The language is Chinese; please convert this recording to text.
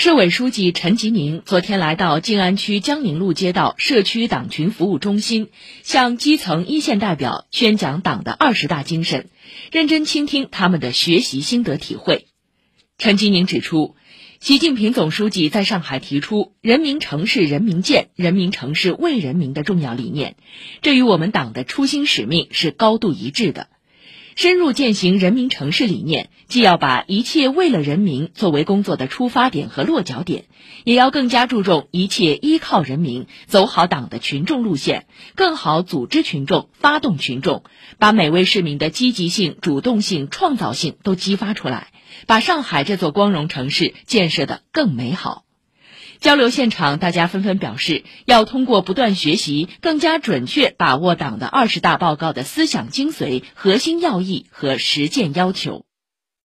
市委书记陈吉宁昨天来到静安区江宁路街道社区党群服务中心，向基层一线代表宣讲党的二十大精神，认真倾听他们的学习心得体会。陈吉宁指出，习近平总书记在上海提出“人民城市人民建，人民城市为人民”的重要理念，这与我们党的初心使命是高度一致的。深入践行人民城市理念，既要把一切为了人民作为工作的出发点和落脚点，也要更加注重一切依靠人民，走好党的群众路线，更好组织群众、发动群众，把每位市民的积极性、主动性、创造性都激发出来，把上海这座光荣城市建设得更美好。交流现场，大家纷纷表示，要通过不断学习，更加准确把握党的二十大报告的思想精髓、核心要义和实践要求。